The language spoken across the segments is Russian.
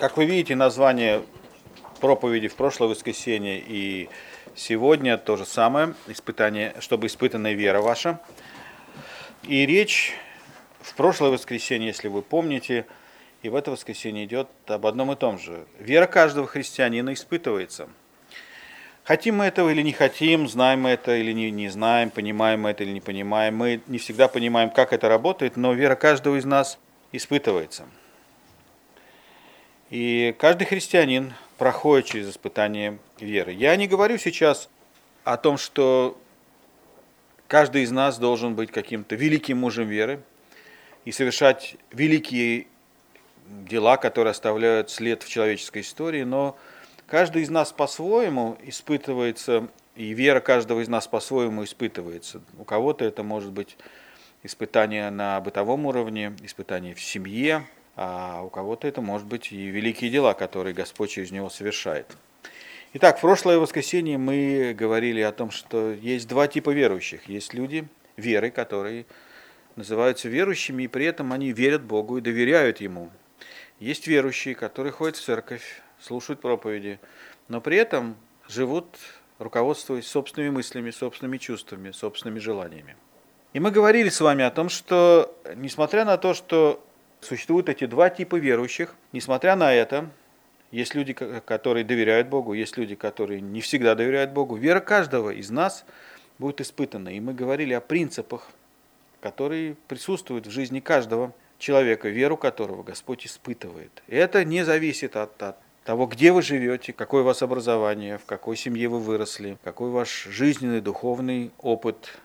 Как вы видите, название проповеди в прошлое воскресенье и сегодня то же самое, испытание, чтобы испытанная вера ваша. И речь в прошлое воскресенье, если вы помните, и в это воскресенье идет об одном и том же. Вера каждого христианина испытывается. Хотим мы этого или не хотим, знаем мы это или не, не знаем, понимаем мы это или не понимаем. Мы не всегда понимаем, как это работает, но вера каждого из нас испытывается. И каждый христианин проходит через испытание веры. Я не говорю сейчас о том, что каждый из нас должен быть каким-то великим мужем веры и совершать великие дела, которые оставляют след в человеческой истории, но каждый из нас по-своему испытывается, и вера каждого из нас по-своему испытывается. У кого-то это может быть испытание на бытовом уровне, испытание в семье, а у кого-то это может быть и великие дела, которые Господь через него совершает. Итак, в прошлое воскресенье мы говорили о том, что есть два типа верующих. Есть люди веры, которые называются верующими, и при этом они верят Богу и доверяют Ему. Есть верующие, которые ходят в церковь, слушают проповеди, но при этом живут, руководствуясь собственными мыслями, собственными чувствами, собственными желаниями. И мы говорили с вами о том, что несмотря на то, что Существуют эти два типа верующих. Несмотря на это, есть люди, которые доверяют Богу, есть люди, которые не всегда доверяют Богу. Вера каждого из нас будет испытана. И мы говорили о принципах, которые присутствуют в жизни каждого человека, веру которого Господь испытывает. И это не зависит от, от того, где вы живете, какое у вас образование, в какой семье вы выросли, какой ваш жизненный, духовный опыт.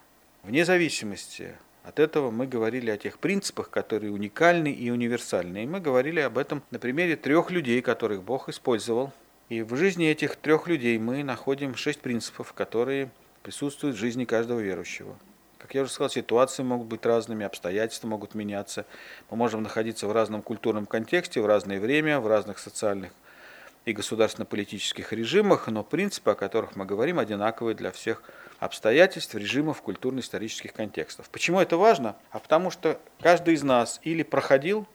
Вне зависимости от этого мы говорили о тех принципах, которые уникальны и универсальны. И мы говорили об этом на примере трех людей, которых Бог использовал. И в жизни этих трех людей мы находим шесть принципов, которые присутствуют в жизни каждого верующего. Как я уже сказал, ситуации могут быть разными, обстоятельства могут меняться. Мы можем находиться в разном культурном контексте, в разное время, в разных социальных и государственно-политических режимах, но принципы, о которых мы говорим, одинаковые для всех обстоятельств, режимов, культурно-исторических контекстов. Почему это важно? А потому что каждый из нас или проходил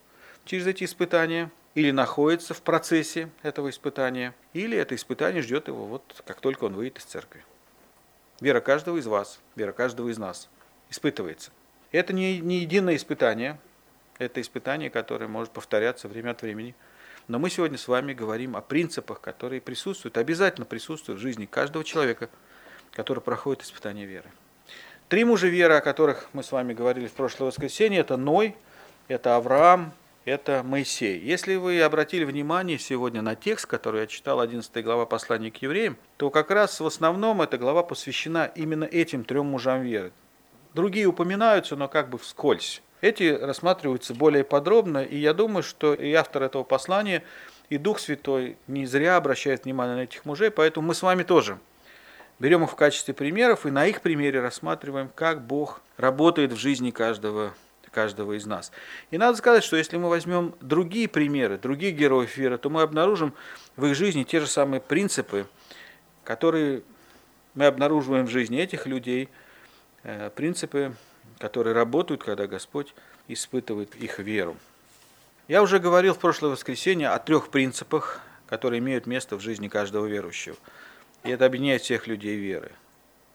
через эти испытания, или находится в процессе этого испытания, или это испытание ждет его вот как только он выйдет из церкви. Вера каждого из вас, вера каждого из нас испытывается. Это не, не единое испытание, это испытание, которое может повторяться время от времени. Но мы сегодня с вами говорим о принципах, которые присутствуют, обязательно присутствуют в жизни каждого человека – который проходит испытание веры. Три мужа веры, о которых мы с вами говорили в прошлое воскресенье, это Ной, это Авраам, это Моисей. Если вы обратили внимание сегодня на текст, который я читал, 11 глава послания к евреям, то как раз в основном эта глава посвящена именно этим трем мужам веры. Другие упоминаются, но как бы вскользь. Эти рассматриваются более подробно, и я думаю, что и автор этого послания, и Дух Святой не зря обращает внимание на этих мужей, поэтому мы с вами тоже Берем их в качестве примеров и на их примере рассматриваем, как Бог работает в жизни каждого, каждого из нас. И надо сказать, что если мы возьмем другие примеры, других героев веры, то мы обнаружим в их жизни те же самые принципы, которые мы обнаруживаем в жизни этих людей, э, принципы, которые работают, когда Господь испытывает их веру. Я уже говорил в прошлое воскресенье о трех принципах, которые имеют место в жизни каждого верующего – и это объединяет всех людей веры.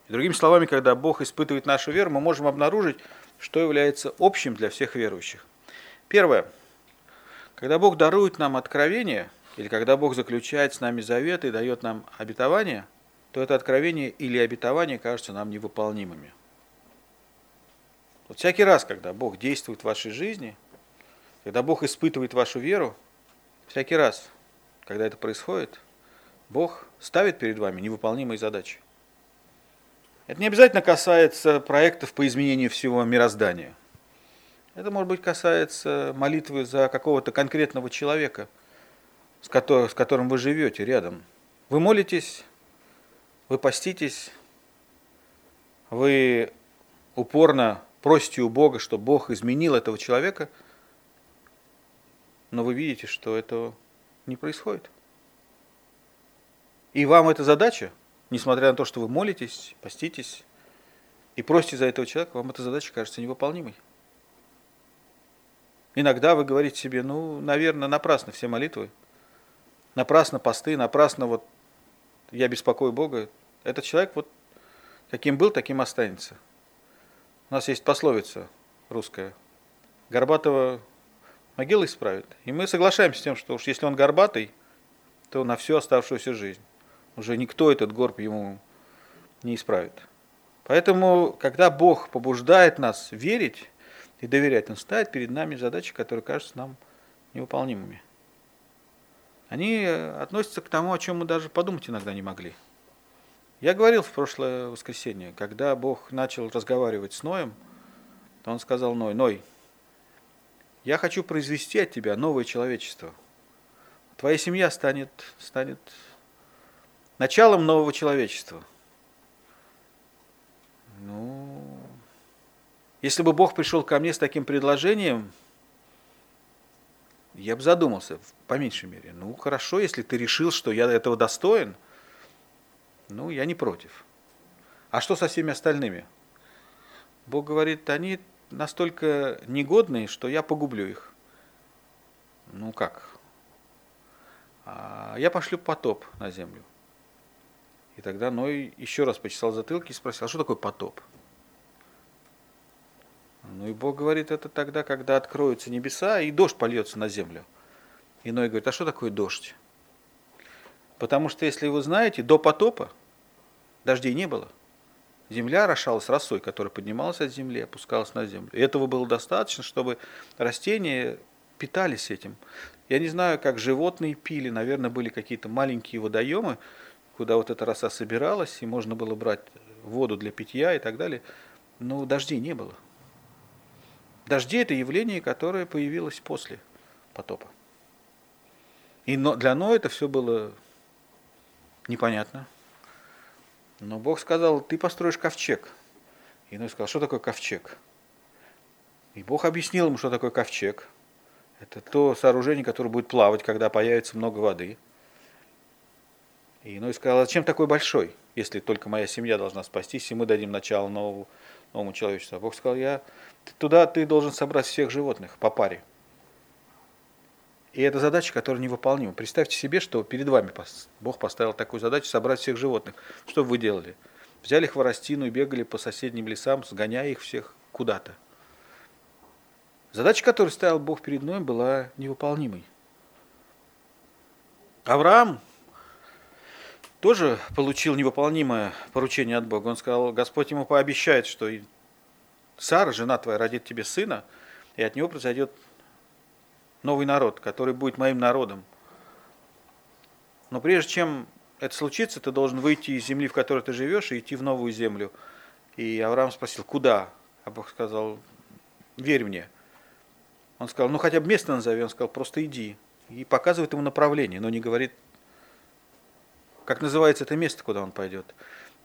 И другими словами, когда Бог испытывает нашу веру, мы можем обнаружить, что является общим для всех верующих. Первое. Когда Бог дарует нам откровение, или когда Бог заключает с нами завет и дает нам обетование, то это откровение или обетование кажутся нам невыполнимыми. Вот всякий раз, когда Бог действует в вашей жизни, когда Бог испытывает вашу веру, всякий раз, когда это происходит, Бог ставит перед вами невыполнимые задачи. Это не обязательно касается проектов по изменению всего мироздания. Это, может быть, касается молитвы за какого-то конкретного человека, с которым, с которым вы живете рядом. Вы молитесь, вы поститесь, вы упорно просите у Бога, чтобы Бог изменил этого человека, но вы видите, что этого не происходит. И вам эта задача, несмотря на то, что вы молитесь, поститесь и просите за этого человека, вам эта задача кажется невыполнимой. Иногда вы говорите себе, ну, наверное, напрасно все молитвы. напрасно посты, напрасно вот я беспокою Бога. Этот человек вот каким был, таким останется. У нас есть пословица русская. Горбатого могила исправит. И мы соглашаемся с тем, что уж если он горбатый, то на всю оставшуюся жизнь. Уже никто этот горб ему не исправит. Поэтому, когда Бог побуждает нас верить и доверять, Он ставит перед нами задачи, которые кажутся нам невыполнимыми. Они относятся к тому, о чем мы даже подумать иногда не могли. Я говорил в прошлое воскресенье, когда Бог начал разговаривать с Ноем, то Он сказал Ной, Ной, я хочу произвести от тебя новое человечество. Твоя семья станет, станет началом нового человечества – ну, если бы Бог пришел ко мне с таким предложением, я бы задумался, по меньшей мере. Ну, хорошо, если ты решил, что я этого достоин, ну, я не против. А что со всеми остальными? Бог говорит, они настолько негодные, что я погублю их. Ну как? А я пошлю потоп на землю. И тогда Ной еще раз почесал затылки и спросил, а что такое потоп? Ну и Бог говорит, это тогда, когда откроются небеса и дождь польется на землю. И Ной говорит, а что такое дождь? Потому что, если вы знаете, до потопа дождей не было. Земля орошалась росой, которая поднималась от земли, опускалась на землю. И этого было достаточно, чтобы растения питались этим. Я не знаю, как животные пили, наверное, были какие-то маленькие водоемы, куда вот эта роса собиралась, и можно было брать воду для питья и так далее. Но дождей не было. Дожди – это явление, которое появилось после потопа. И для Ноя это все было непонятно. Но Бог сказал, ты построишь ковчег. И Ной сказал, что такое ковчег? И Бог объяснил ему, что такое ковчег. Это то сооружение, которое будет плавать, когда появится много воды – и Ной сказал, зачем такой большой, если только моя семья должна спастись, и мы дадим начало новому, новому человечеству. А Бог сказал, я, туда ты должен собрать всех животных по паре. И это задача, которая невыполнима. Представьте себе, что перед вами Бог поставил такую задачу собрать всех животных. Что вы делали? Взяли хворостину и бегали по соседним лесам, сгоняя их всех куда-то. Задача, которую ставил Бог перед Ноем, была невыполнимой. Авраам тоже получил невыполнимое поручение от Бога. Он сказал, Господь ему пообещает, что Сара, жена твоя, родит тебе сына, и от него произойдет новый народ, который будет моим народом. Но прежде чем это случится, ты должен выйти из земли, в которой ты живешь, и идти в новую землю. И Авраам спросил, куда? А Бог сказал, верь мне. Он сказал, ну хотя бы место назови. Он сказал, просто иди. И показывает ему направление, но не говорит, как называется это место, куда он пойдет.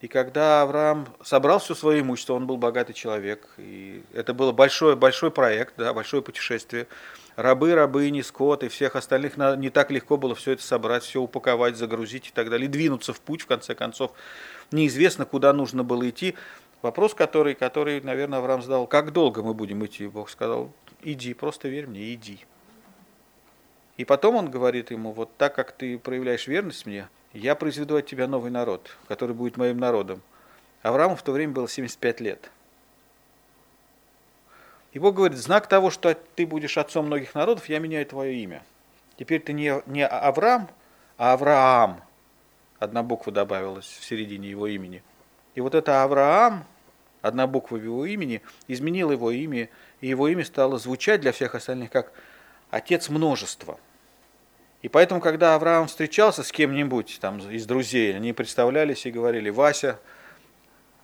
И когда Авраам собрал все свое имущество, он был богатый человек, и это было большой, большой проект, да, большое путешествие. Рабы, рабыни, скот и всех остальных не так легко было все это собрать, все упаковать, загрузить и так далее, двинуться в путь, в конце концов. Неизвестно, куда нужно было идти. Вопрос, который, который, наверное, Авраам задал, как долго мы будем идти? Бог сказал, иди, просто верь мне, иди. И потом он говорит ему, вот так как ты проявляешь верность мне, я произведу от тебя новый народ, который будет моим народом. Аврааму в то время было 75 лет. И Бог говорит, знак того, что ты будешь отцом многих народов, я меняю твое имя. Теперь ты не, не Авраам, а Авраам. Одна буква добавилась в середине его имени. И вот это Авраам, одна буква в его имени, изменила его имя, и его имя стало звучать для всех остальных как «отец множества». И поэтому, когда Авраам встречался с кем-нибудь там, из друзей, они представлялись и говорили, Вася,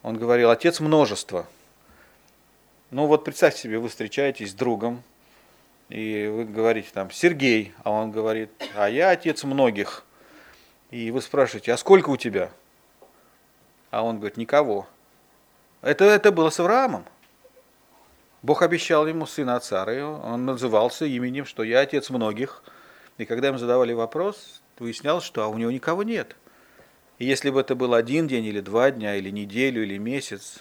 он говорил, отец множества. Ну вот представьте себе, вы встречаетесь с другом, и вы говорите там, Сергей, а он говорит, а я отец многих. И вы спрашиваете, а сколько у тебя? А он говорит, никого. Это, это было с Авраамом. Бог обещал ему сына от Сары, он назывался именем, что я отец многих – и когда им задавали вопрос, выяснялось, что а у него никого нет. И если бы это был один день, или два дня, или неделю, или месяц,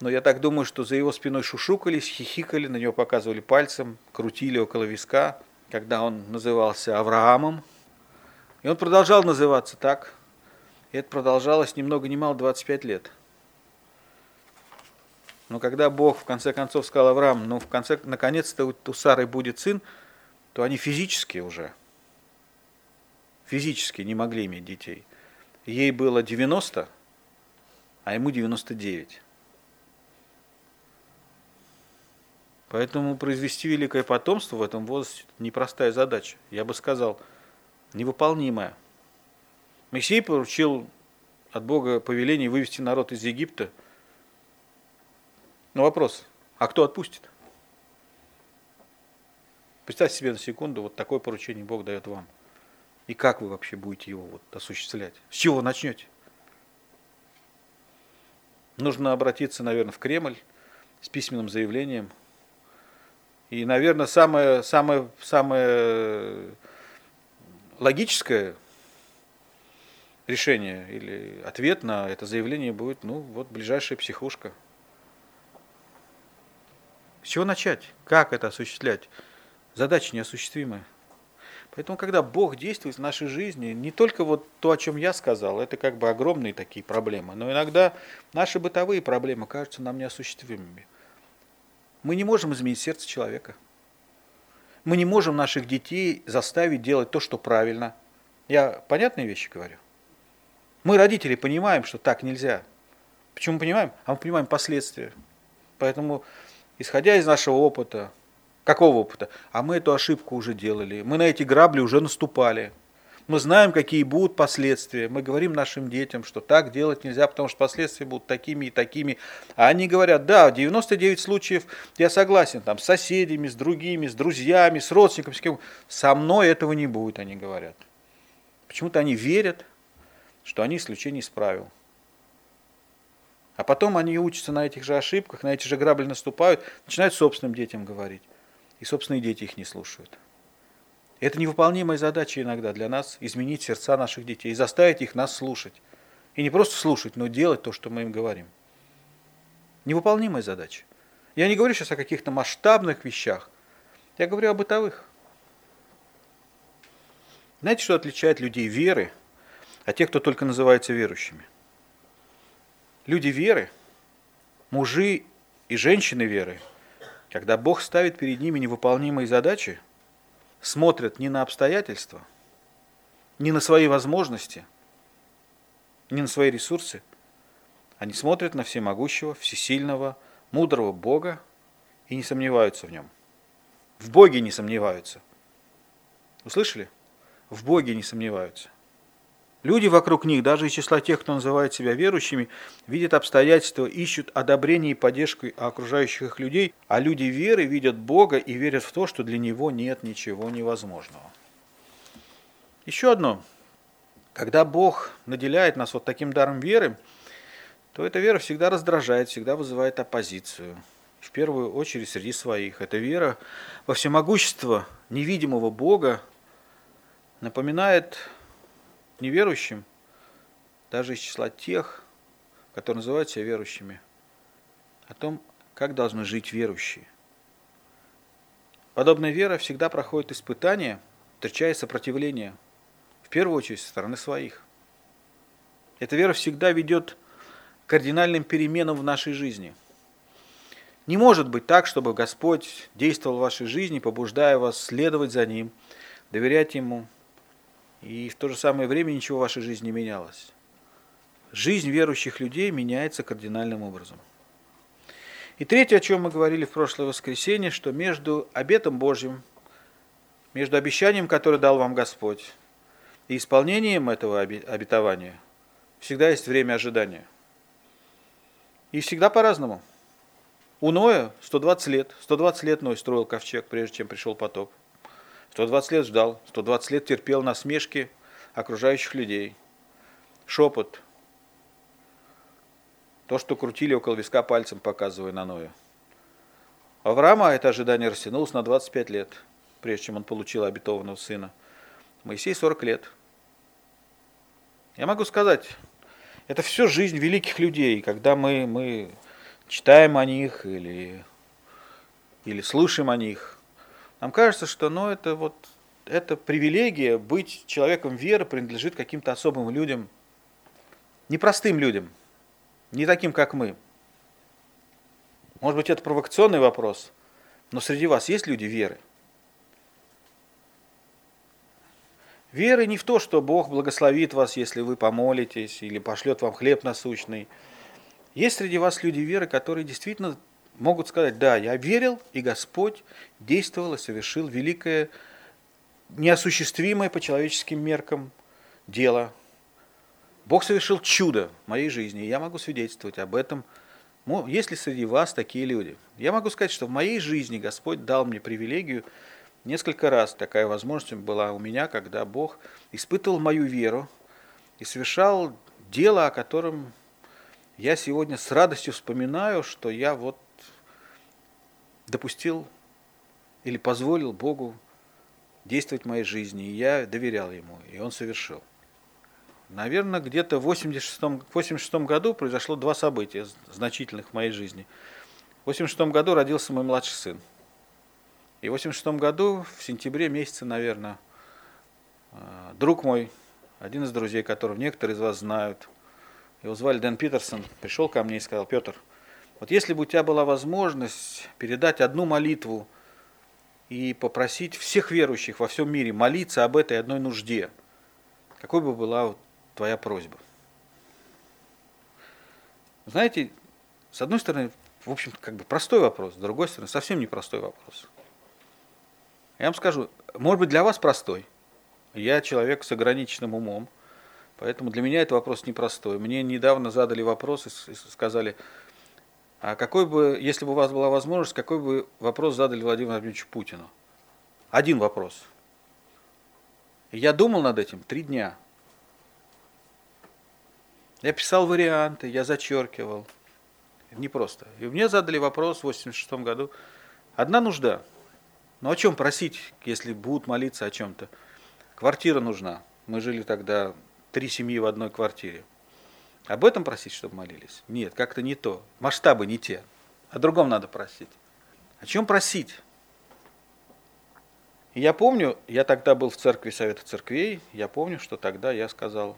но я так думаю, что за его спиной шушукались, хихикали, на него показывали пальцем, крутили около виска, когда он назывался Авраамом, И он продолжал называться так. И это продолжалось ни много ни мало 25 лет. Но когда Бог в конце концов сказал Авраам, ну в конце, наконец-то у Сары будет сын, то они физически уже, физически не могли иметь детей. Ей было 90, а ему 99. Поэтому произвести великое потомство в этом возрасте – непростая задача. Я бы сказал, невыполнимая. Моисей поручил от Бога повеление вывести народ из Египта. Но вопрос, а кто отпустит? Представьте себе на секунду, вот такое поручение Бог дает вам. И как вы вообще будете его вот осуществлять? С чего начнете? Нужно обратиться, наверное, в Кремль с письменным заявлением. И, наверное, самое, самое, самое логическое решение или ответ на это заявление будет, ну, вот ближайшая психушка. С чего начать? Как это осуществлять? Задача неосуществимая. Поэтому, когда Бог действует в нашей жизни, не только вот то, о чем я сказал, это как бы огромные такие проблемы, но иногда наши бытовые проблемы кажутся нам неосуществимыми. Мы не можем изменить сердце человека. Мы не можем наших детей заставить делать то, что правильно. Я понятные вещи говорю? Мы, родители, понимаем, что так нельзя. Почему понимаем? А мы понимаем последствия. Поэтому, исходя из нашего опыта, Какого опыта? А мы эту ошибку уже делали. Мы на эти грабли уже наступали. Мы знаем, какие будут последствия. Мы говорим нашим детям, что так делать нельзя, потому что последствия будут такими и такими. А они говорят, да, 99 случаев я согласен, там, с соседями, с другими, с друзьями, с родственниками, с кем. Со мной этого не будет, они говорят. Почему-то они верят, что они исключение из правил. А потом они учатся на этих же ошибках, на эти же грабли наступают, начинают собственным детям говорить и собственные дети их не слушают. Это невыполнимая задача иногда для нас – изменить сердца наших детей и заставить их нас слушать. И не просто слушать, но делать то, что мы им говорим. Невыполнимая задача. Я не говорю сейчас о каких-то масштабных вещах. Я говорю о бытовых. Знаете, что отличает людей веры от тех, кто только называется верующими? Люди веры, мужи и женщины веры – когда Бог ставит перед ними невыполнимые задачи, смотрят не на обстоятельства, не на свои возможности, не на свои ресурсы, они смотрят на всемогущего, всесильного, мудрого Бога и не сомневаются в нем. В Боге не сомневаются. Услышали? В Боге не сомневаются. Люди вокруг них, даже из числа тех, кто называет себя верующими, видят обстоятельства, ищут одобрение и поддержку окружающих их людей, а люди веры видят Бога и верят в то, что для Него нет ничего невозможного. Еще одно. Когда Бог наделяет нас вот таким даром веры, то эта вера всегда раздражает, всегда вызывает оппозицию. В первую очередь среди своих. Эта вера во всемогущество невидимого Бога напоминает неверующим, даже из числа тех, которые называют себя верующими, о том, как должны жить верующие. Подобная вера всегда проходит испытания, встречая сопротивление, в первую очередь со стороны своих. Эта вера всегда ведет к кардинальным переменам в нашей жизни. Не может быть так, чтобы Господь действовал в вашей жизни, побуждая вас следовать за Ним, доверять Ему, и в то же самое время ничего в вашей жизни не менялось. Жизнь верующих людей меняется кардинальным образом. И третье, о чем мы говорили в прошлое воскресенье, что между обетом Божьим, между обещанием, которое дал вам Господь, и исполнением этого обетования всегда есть время ожидания. И всегда по-разному. У Ноя 120 лет. 120 лет Ной строил ковчег, прежде чем пришел потоп. 120 лет ждал, 120 лет терпел насмешки окружающих людей. Шепот. То, что крутили около виска пальцем, показывая на Ноя. Авраама это ожидание растянулось на 25 лет, прежде чем он получил обетованного сына. Моисей 40 лет. Я могу сказать, это все жизнь великих людей, когда мы, мы читаем о них или, или слушаем о них – нам кажется, что ну, это вот эта привилегия быть человеком веры принадлежит каким-то особым людям, непростым людям, не таким, как мы. Может быть, это провокационный вопрос, но среди вас есть люди веры? Веры не в то, что Бог благословит вас, если вы помолитесь, или пошлет вам хлеб насущный. Есть среди вас люди веры, которые действительно могут сказать, да, я верил, и Господь действовал и совершил великое, неосуществимое по человеческим меркам дело. Бог совершил чудо в моей жизни, и я могу свидетельствовать об этом. Есть ли среди вас такие люди? Я могу сказать, что в моей жизни Господь дал мне привилегию Несколько раз такая возможность была у меня, когда Бог испытывал мою веру и совершал дело, о котором я сегодня с радостью вспоминаю, что я вот допустил или позволил Богу действовать в моей жизни, и я доверял Ему, и Он совершил. Наверное, где-то в 86, 86 году произошло два события значительных в моей жизни. В 86 году родился мой младший сын. И в 86 году, в сентябре месяце, наверное, а, друг мой, один из друзей, которого некоторые из вас знают, его звали Дэн Питерсон, пришел ко мне и сказал, Петр, вот если бы у тебя была возможность передать одну молитву и попросить всех верующих во всем мире молиться об этой одной нужде, какой бы была твоя просьба? Знаете, с одной стороны, в общем как бы простой вопрос, с другой стороны, совсем непростой вопрос. Я вам скажу, может быть, для вас простой. Я человек с ограниченным умом, поэтому для меня это вопрос непростой. Мне недавно задали вопрос и сказали, а какой бы, если бы у вас была возможность, какой бы вопрос задали Владимиру Владимировичу Путину? Один вопрос. я думал над этим три дня. Я писал варианты, я зачеркивал. Не просто. И мне задали вопрос в 86 году. Одна нужда – ну о чем просить, если будут молиться о чем-то? Квартира нужна. Мы жили тогда три семьи в одной квартире. Об этом просить, чтобы молились? Нет, как-то не то. Масштабы не те. О другом надо просить. О чем просить? Я помню, я тогда был в церкви Совета Церквей, я помню, что тогда я сказал,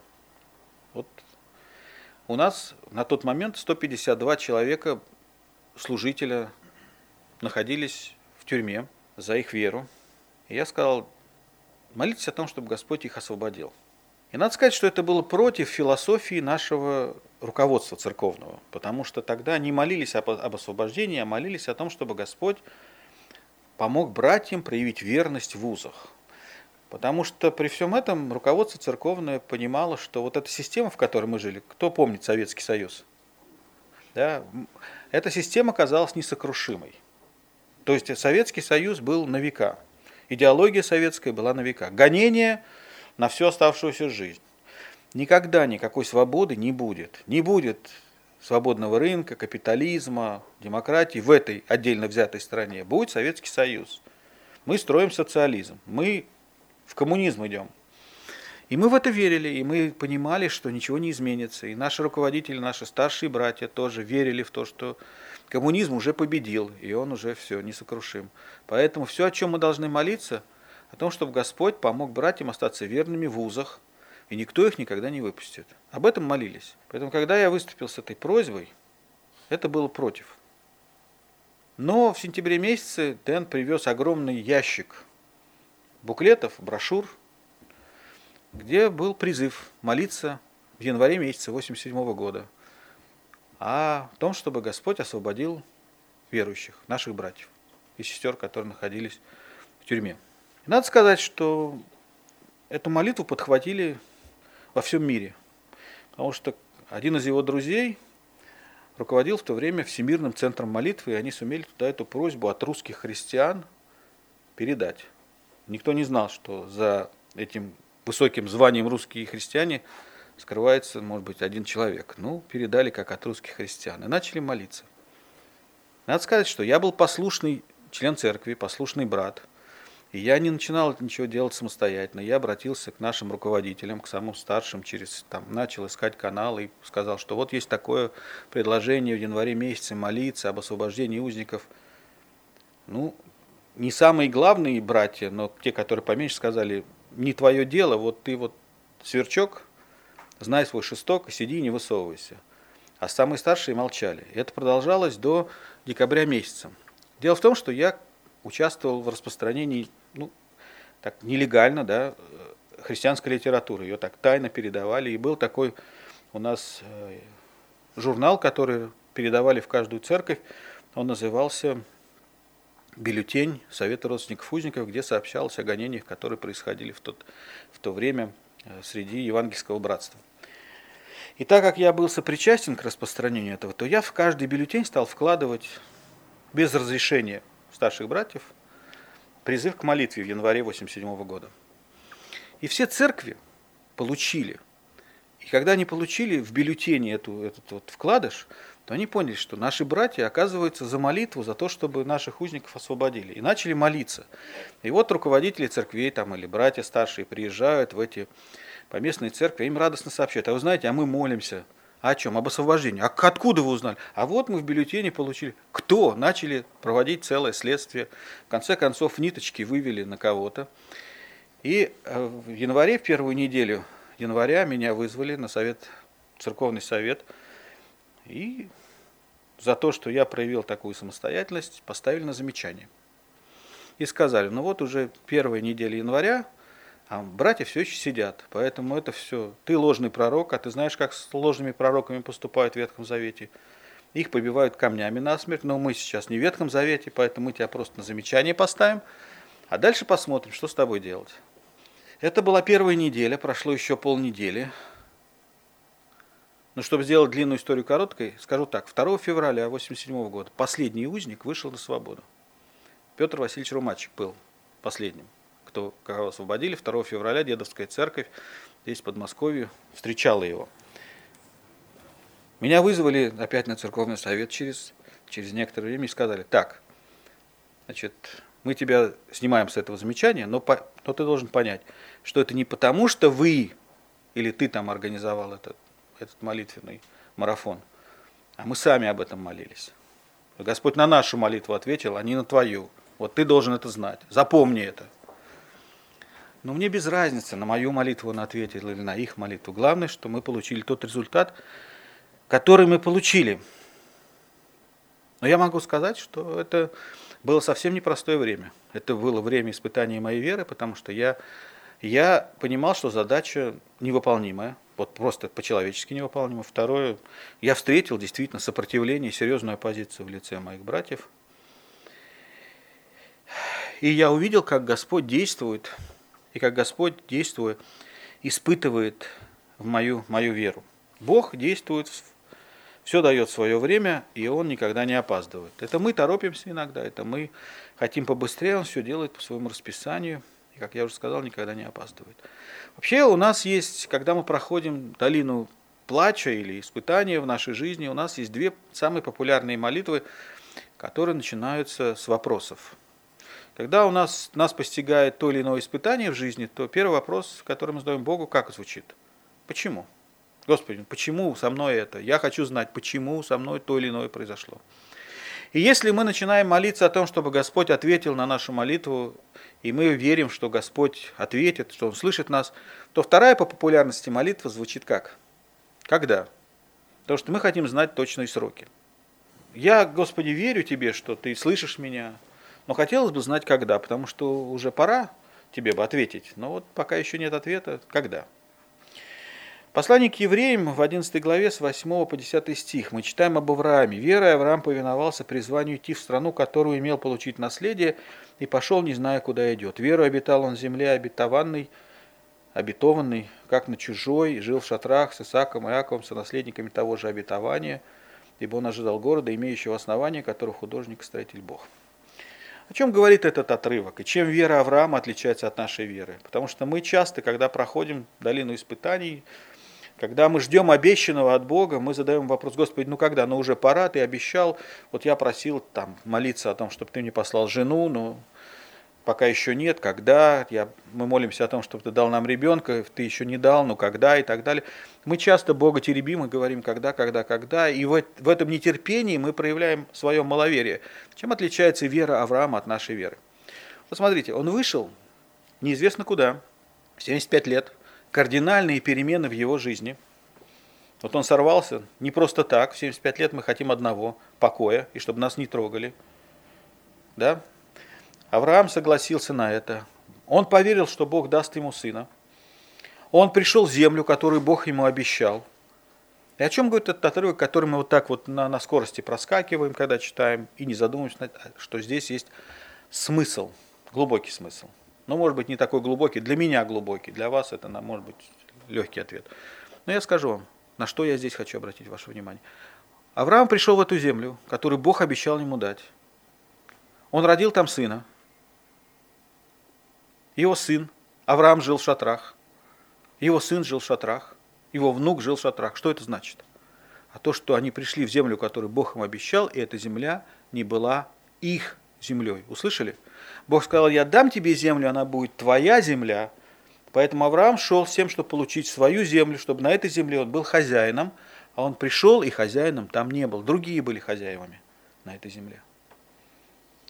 вот у нас на тот момент 152 человека, служителя, находились в тюрьме, за их веру. И я сказал, молитесь о том, чтобы Господь их освободил. И надо сказать, что это было против философии нашего руководства церковного, потому что тогда не молились об, об освобождении, а молились о том, чтобы Господь помог братьям проявить верность в вузах. Потому что при всем этом руководство церковное понимало, что вот эта система, в которой мы жили, кто помнит Советский Союз, да, эта система казалась несокрушимой. То есть Советский Союз был на века. Идеология советская была на века. Гонение на всю оставшуюся жизнь. Никогда никакой свободы не будет. Не будет свободного рынка, капитализма, демократии в этой отдельно взятой стране. Будет Советский Союз. Мы строим социализм. Мы в коммунизм идем. И мы в это верили, и мы понимали, что ничего не изменится. И наши руководители, наши старшие братья тоже верили в то, что Коммунизм уже победил, и он уже все, несокрушим. Поэтому все, о чем мы должны молиться, о том, чтобы Господь помог братьям остаться верными в вузах, и никто их никогда не выпустит. Об этом молились. Поэтому, когда я выступил с этой просьбой, это было против. Но в сентябре месяце Дэн привез огромный ящик буклетов, брошюр, где был призыв молиться в январе месяце 1987 года – в том, чтобы Господь освободил верующих, наших братьев и сестер, которые находились в тюрьме. И надо сказать, что эту молитву подхватили во всем мире, потому что один из его друзей руководил в то время Всемирным центром молитвы, и они сумели туда эту просьбу от русских христиан передать. Никто не знал, что за этим высоким званием русские христиане – скрывается, может быть, один человек. Ну, передали как от русских христиан и начали молиться. Надо сказать, что я был послушный член церкви, послушный брат. И я не начинал ничего делать самостоятельно. Я обратился к нашим руководителям, к самым старшим, через там начал искать каналы и сказал, что вот есть такое предложение в январе месяце молиться об освобождении узников. Ну, не самые главные братья, но те, которые поменьше, сказали, не твое дело, вот ты вот сверчок, знай свой шесток, сиди и не высовывайся. А самые старшие молчали. И это продолжалось до декабря месяца. Дело в том, что я участвовал в распространении, ну, так нелегально, да, христианской литературы. Ее так тайно передавали. И был такой у нас э, журнал, который передавали в каждую церковь. Он назывался «Бюллетень Совета родственников узников», где сообщалось о гонениях, которые происходили в, тот, в то время э, среди евангельского братства. И так как я был сопричастен к распространению этого, то я в каждый бюллетень стал вкладывать без разрешения старших братьев призыв к молитве в январе 1987 года. И все церкви получили. И когда они получили в бюллетене эту, этот вот вкладыш, то они поняли, что наши братья оказываются за молитву, за то, чтобы наших узников освободили. И начали молиться. И вот руководители церквей там, или братья старшие приезжают в эти поместные церкви, им радостно сообщают, а вы знаете, а мы молимся. О чем? Об освобождении. А откуда вы узнали? А вот мы в бюллетене получили. Кто? Начали проводить целое следствие. В конце концов, ниточки вывели на кого-то. И э, в январе, в первую неделю января, меня вызвали на совет, церковный совет. И за то, что я проявил такую самостоятельность, поставили на замечание. И сказали, ну вот уже первая неделя января, а братья все еще сидят. Поэтому это все, ты ложный пророк, а ты знаешь, как с ложными пророками поступают в Ветхом Завете. Их побивают камнями насмерть, но мы сейчас не в Ветхом Завете, поэтому мы тебя просто на замечание поставим. А дальше посмотрим, что с тобой делать. Это была первая неделя, прошло еще полнедели. Но чтобы сделать длинную историю короткой, скажу так. 2 февраля 1987 года последний узник вышел на свободу. Петр Васильевич Румачик был последним, кто кого освободили. 2 февраля Дедовская церковь здесь, в Подмосковье, встречала его. Меня вызвали опять на церковный совет через, через некоторое время и сказали, так, значит, мы тебя снимаем с этого замечания, но, по, но ты должен понять, что это не потому, что вы или ты там организовал этот, этот молитвенный марафон, а мы сами об этом молились. Господь на нашу молитву ответил, а не на твою. Вот ты должен это знать. Запомни это. Но мне без разницы, на мою молитву он ответил или на их молитву. Главное, что мы получили тот результат, который мы получили. Но я могу сказать, что это было совсем непростое время. Это было время испытания моей веры, потому что я, я понимал, что задача невыполнимая, вот просто по-человечески невыполнима. Второе, я встретил действительно сопротивление, серьезную оппозицию в лице моих братьев. И я увидел, как Господь действует, и как Господь, действует, испытывает в мою, мою веру. Бог действует все дает свое время, и он никогда не опаздывает. Это мы торопимся иногда, это мы хотим побыстрее, он все делает по своему расписанию, и, как я уже сказал, никогда не опаздывает. Вообще у нас есть, когда мы проходим долину плача или испытания в нашей жизни, у нас есть две самые популярные молитвы, которые начинаются с вопросов. Когда у нас, нас постигает то или иное испытание в жизни, то первый вопрос, который мы задаем Богу, как звучит? Почему? Господи, почему со мной это? Я хочу знать, почему со мной то или иное произошло. И если мы начинаем молиться о том, чтобы Господь ответил на нашу молитву, и мы верим, что Господь ответит, что Он слышит нас, то вторая по популярности молитва звучит как? Когда? Потому что мы хотим знать точные сроки. Я, Господи, верю Тебе, что Ты слышишь меня, но хотелось бы знать когда, потому что уже пора Тебе бы ответить, но вот пока еще нет ответа, когда? Послание к евреям в 11 главе с 8 по 10 стих мы читаем об Аврааме. «Верой Авраам повиновался призванию идти в страну, которую имел получить наследие, и пошел, не зная, куда идет. Верой обитал он в земле обетованной, обетованной, как на чужой, жил в шатрах с Исаком и Иаковом, сонаследниками того же обетования, ибо он ожидал города, имеющего основания, которого художник и строитель Бог». О чем говорит этот отрывок и чем вера Авраама отличается от нашей веры? Потому что мы часто, когда проходим долину испытаний, когда мы ждем обещанного от Бога, мы задаем вопрос, Господи, ну когда? Ну уже пора, ты обещал. Вот я просил там молиться о том, чтобы ты мне послал жену, но пока еще нет, когда? Я, мы молимся о том, чтобы ты дал нам ребенка, ты еще не дал, но когда и так далее. Мы часто Бога теребим и говорим, когда, когда, когда. И в, в этом нетерпении мы проявляем свое маловерие. Чем отличается вера Авраама от нашей веры? Посмотрите, он вышел неизвестно куда, 75 лет, кардинальные перемены в его жизни. Вот он сорвался не просто так, в 75 лет мы хотим одного, покоя, и чтобы нас не трогали. Да? Авраам согласился на это. Он поверил, что Бог даст ему сына. Он пришел в землю, которую Бог ему обещал. И о чем говорит этот отрывок, который мы вот так вот на, на скорости проскакиваем, когда читаем, и не задумываемся, что здесь есть смысл, глубокий смысл. Но, может быть, не такой глубокий, для меня глубокий, для вас это, может быть, легкий ответ. Но я скажу вам, на что я здесь хочу обратить ваше внимание. Авраам пришел в эту землю, которую Бог обещал ему дать. Он родил там сына. Его сын, Авраам жил в шатрах. Его сын жил в шатрах. Его внук жил в шатрах. Что это значит? А то, что они пришли в землю, которую Бог им обещал, и эта земля не была их землей. Услышали? Бог сказал, я дам тебе землю, она будет твоя земля. Поэтому Авраам шел с тем, чтобы получить свою землю, чтобы на этой земле он был хозяином, а он пришел и хозяином там не был. Другие были хозяевами на этой земле.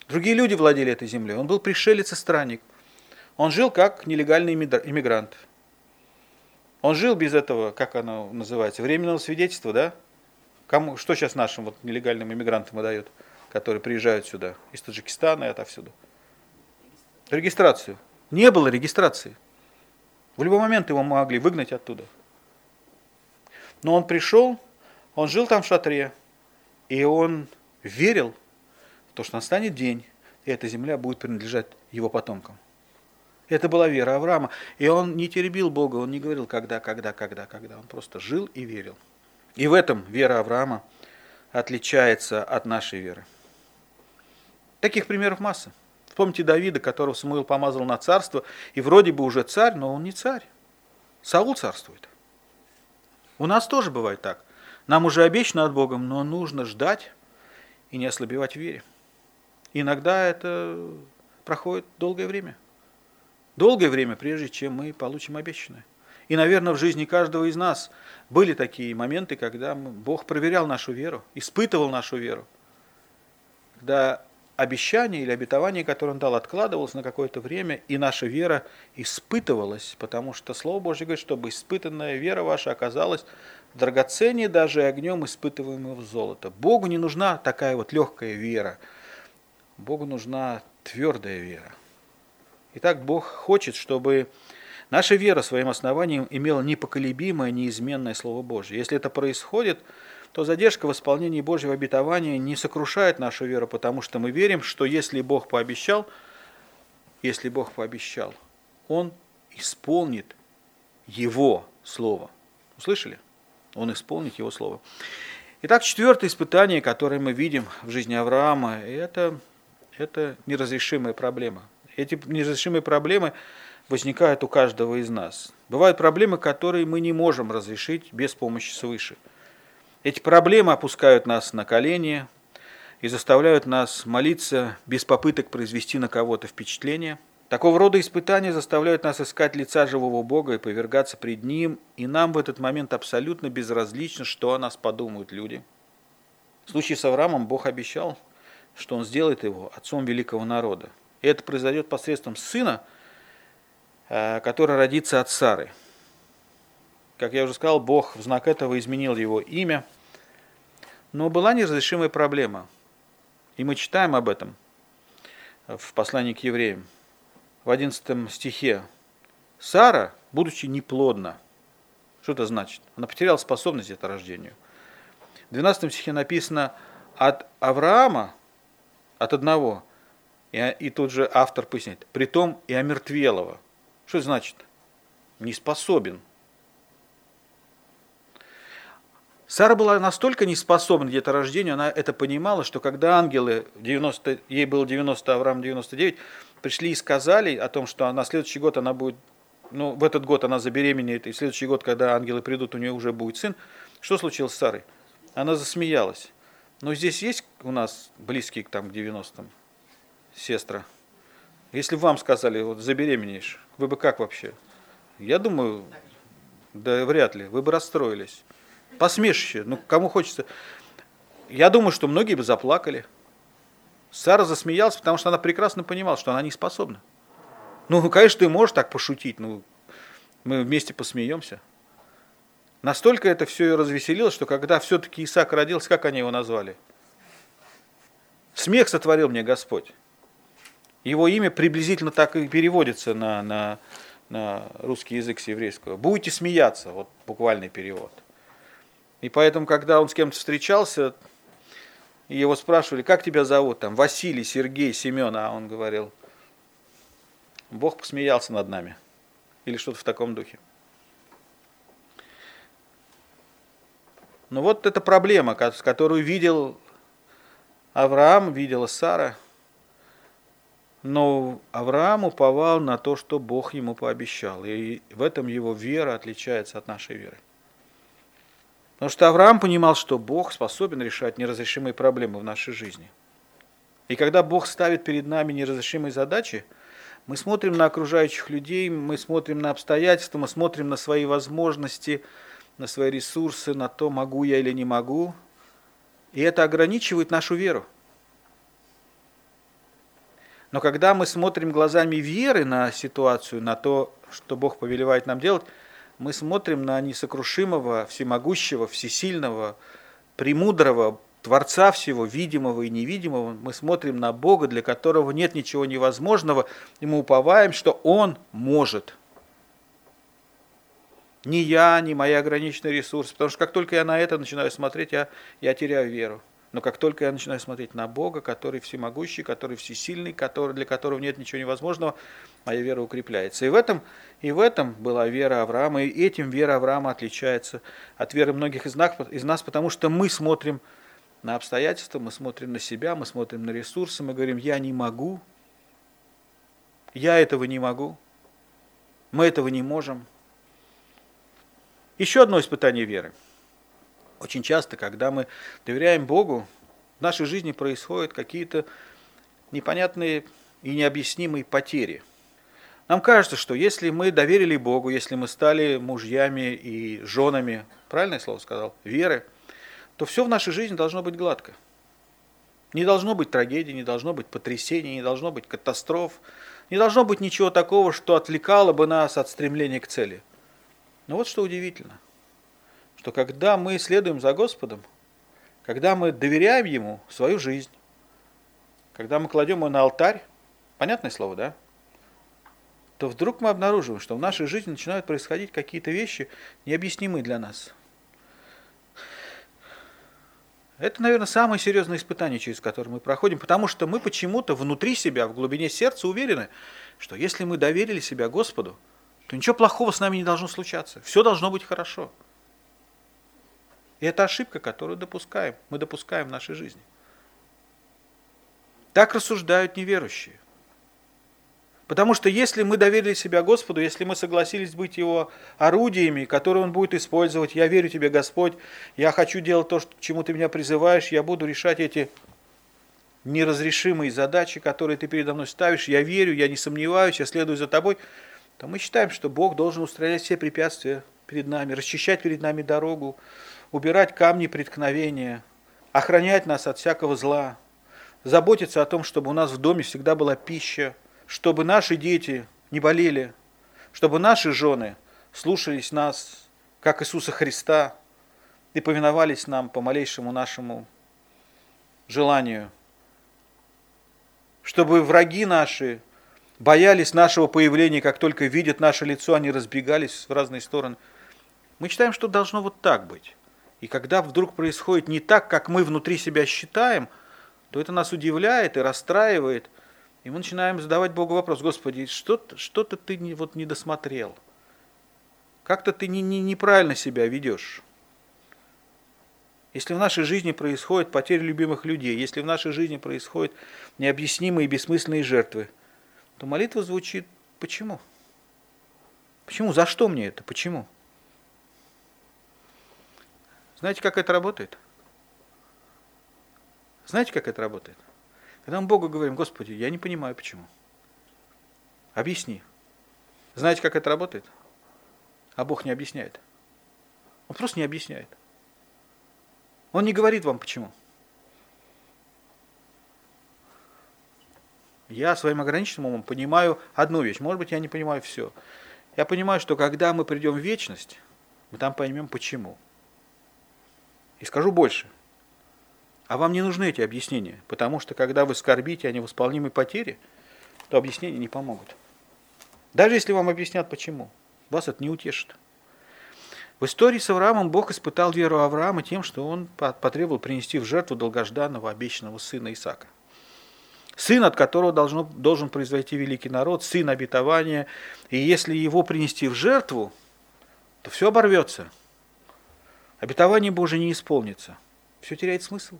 Другие люди владели этой землей. Он был пришелец и странник. Он жил как нелегальный иммигрант. Он жил без этого, как оно называется, временного свидетельства, да? Кому, что сейчас нашим вот нелегальным иммигрантам выдают, которые приезжают сюда, из Таджикистана и отовсюду? Регистрацию. Не было регистрации. В любой момент его могли выгнать оттуда. Но он пришел, он жил там в шатре, и он верил в то, что настанет день, и эта земля будет принадлежать его потомкам. Это была вера Авраама. И он не теребил Бога, он не говорил, когда, когда, когда, когда. Он просто жил и верил. И в этом вера Авраама отличается от нашей веры. Таких примеров масса. Вспомните Давида, которого Самуил помазал на царство, и вроде бы уже царь, но он не царь. Саул царствует. У нас тоже бывает так. Нам уже обещано от Бога, но нужно ждать и не ослабевать в вере. Иногда это проходит долгое время. Долгое время, прежде чем мы получим обещанное. И, наверное, в жизни каждого из нас были такие моменты, когда Бог проверял нашу веру, испытывал нашу веру. Когда обещание или обетование, которое он дал, откладывалось на какое-то время, и наша вера испытывалась, потому что Слово Божье говорит, чтобы испытанная вера ваша оказалась драгоценнее даже огнем испытываемого золота. Богу не нужна такая вот легкая вера. Богу нужна твердая вера. Итак, Бог хочет, чтобы наша вера своим основанием имела непоколебимое, неизменное Слово Божье. Если это происходит, то задержка в исполнении Божьего обетования не сокрушает нашу веру, потому что мы верим, что если Бог пообещал, если Бог пообещал, Он исполнит Его Слово. Услышали? Он исполнит Его Слово. Итак, четвертое испытание, которое мы видим в жизни Авраама, это, это неразрешимая проблема. Эти неразрешимые проблемы возникают у каждого из нас. Бывают проблемы, которые мы не можем разрешить без помощи свыше – эти проблемы опускают нас на колени и заставляют нас молиться без попыток произвести на кого-то впечатление. Такого рода испытания заставляют нас искать лица живого Бога и повергаться пред Ним, и нам в этот момент абсолютно безразлично, что о нас подумают люди. В случае с Авраамом Бог обещал, что Он сделает его отцом великого народа. И это произойдет посредством сына, э, который родится от Сары – как я уже сказал, Бог в знак этого изменил его имя. Но была неразрешимая проблема. И мы читаем об этом в послании к евреям. В 11 стихе. Сара, будучи неплодна, что это значит? Она потеряла способность это рождению. В 12 стихе написано от Авраама, от одного, и, и тут же автор поясняет, притом и омертвелого. Что это значит? Не способен Сара была настолько неспособна где-то рождению, она это понимала, что когда ангелы, 90, ей было 90, а Авраам 99, пришли и сказали о том, что на следующий год она будет, ну, в этот год она забеременеет, и в следующий год, когда ангелы придут, у нее уже будет сын. Что случилось с Сарой? Она засмеялась. Но здесь есть у нас близкие там, к 90-м сестра. Если вам сказали, вот забеременеешь, вы бы как вообще? Я думаю, да вряд ли, вы бы расстроились. Посмешище. Ну, кому хочется. Я думаю, что многие бы заплакали. Сара засмеялась, потому что она прекрасно понимала, что она не способна. Ну, конечно, ты можешь так пошутить, ну, мы вместе посмеемся. Настолько это все ее развеселило, что когда все-таки Исаак родился, как они его назвали? Смех сотворил мне Господь. Его имя приблизительно так и переводится на, на, на русский язык с еврейского. Будете смеяться, вот буквальный перевод. И поэтому, когда он с кем-то встречался, и его спрашивали, как тебя зовут, там, Василий, Сергей, Семен, а он говорил, Бог посмеялся над нами. Или что-то в таком духе. Но вот эта проблема, которую видел Авраам, видела Сара. Но Авраам уповал на то, что Бог ему пообещал. И в этом его вера отличается от нашей веры. Потому что Авраам понимал, что Бог способен решать неразрешимые проблемы в нашей жизни. И когда Бог ставит перед нами неразрешимые задачи, мы смотрим на окружающих людей, мы смотрим на обстоятельства, мы смотрим на свои возможности – на свои ресурсы, на то, могу я или не могу. И это ограничивает нашу веру. Но когда мы смотрим глазами веры на ситуацию, на то, что Бог повелевает нам делать, мы смотрим на несокрушимого, всемогущего, всесильного, премудрого, Творца всего, видимого и невидимого. Мы смотрим на Бога, для которого нет ничего невозможного, и мы уповаем, что Он может – ни я, ни мои ограниченные ресурсы. Потому что как только я на это начинаю смотреть, я, я теряю веру. Но как только я начинаю смотреть на Бога, который всемогущий, который всесильный, который, для которого нет ничего невозможного, моя вера укрепляется. И в этом, и в этом была вера Авраама, и этим вера Авраама отличается от веры многих из нас, из нас, потому что мы смотрим на обстоятельства, мы смотрим на себя, мы смотрим на ресурсы, мы говорим, я не могу, я этого не могу, мы этого не можем, еще одно испытание веры. Очень часто, когда мы доверяем Богу, в нашей жизни происходят какие-то непонятные и необъяснимые потери. Нам кажется, что если мы доверили Богу, если мы стали мужьями и женами, правильное слово сказал, веры, то все в нашей жизни должно быть гладко. Не должно быть трагедии, не должно быть потрясений, не должно быть катастроф, не должно быть ничего такого, что отвлекало бы нас от стремления к цели – но вот что удивительно, что когда мы следуем за Господом, когда мы доверяем Ему свою жизнь, когда мы кладем его на алтарь, понятное слово, да? То вдруг мы обнаруживаем, что в нашей жизни начинают происходить какие-то вещи, необъяснимые для нас. Это, наверное, самое серьезное испытание, через которое мы проходим, потому что мы почему-то внутри себя, в глубине сердца уверены, что если мы доверили себя Господу, то ничего плохого с нами не должно случаться. Все должно быть хорошо. И это ошибка, которую допускаем, мы допускаем в нашей жизни. Так рассуждают неверующие. Потому что если мы доверили себя Господу, если мы согласились быть Его орудиями, которые Он будет использовать, я верю Тебе, Господь, я хочу делать то, чему Ты меня призываешь, я буду решать эти неразрешимые задачи, которые Ты передо мной ставишь, я верю, я не сомневаюсь, я следую за Тобой – то мы считаем, что Бог должен устранять все препятствия перед нами, расчищать перед нами дорогу, убирать камни преткновения, охранять нас от всякого зла, заботиться о том, чтобы у нас в доме всегда была пища, чтобы наши дети не болели, чтобы наши жены слушались нас, как Иисуса Христа, и повиновались нам по малейшему нашему желанию, чтобы враги наши боялись нашего появления, как только видят наше лицо, они разбегались в разные стороны. Мы считаем, что должно вот так быть. И когда вдруг происходит не так, как мы внутри себя считаем, то это нас удивляет и расстраивает. И мы начинаем задавать Богу вопрос, Господи, что-то что ты не, вот не досмотрел. Как-то ты не, не, неправильно себя ведешь. Если в нашей жизни происходит потеря любимых людей, если в нашей жизни происходят необъяснимые и бессмысленные жертвы – то молитва звучит «почему?». Почему? За что мне это? Почему? Знаете, как это работает? Знаете, как это работает? Когда мы Богу говорим, Господи, я не понимаю, почему. Объясни. Знаете, как это работает? А Бог не объясняет. Он просто не объясняет. Он не говорит вам, почему. Я своим ограниченным умом понимаю одну вещь. Может быть, я не понимаю все. Я понимаю, что когда мы придем в вечность, мы там поймем почему. И скажу больше. А вам не нужны эти объяснения, потому что когда вы скорбите о невосполнимой потере, то объяснения не помогут. Даже если вам объяснят почему, вас это не утешит. В истории с Авраамом Бог испытал веру Авраама тем, что он потребовал принести в жертву долгожданного обещанного сына Исаака. Сын, от которого должно, должен произойти великий народ, сын обетования. И если его принести в жертву, то все оборвется. Обетование Божие не исполнится. Все теряет смысл.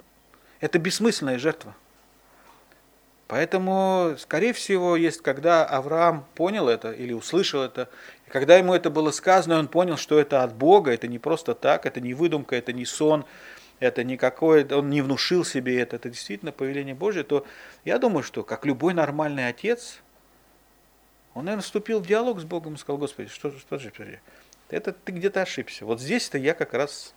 Это бессмысленная жертва. Поэтому, скорее всего, есть, когда Авраам понял это или услышал это, и когда ему это было сказано, он понял, что это от Бога, это не просто так, это не выдумка, это не сон, это не какое, он не внушил себе это, это действительно повеление Божье, то я думаю, что как любой нормальный отец, он, наверное, вступил в диалог с Богом и сказал, Господи, что, что же, это ты где-то ошибся. Вот здесь-то я как раз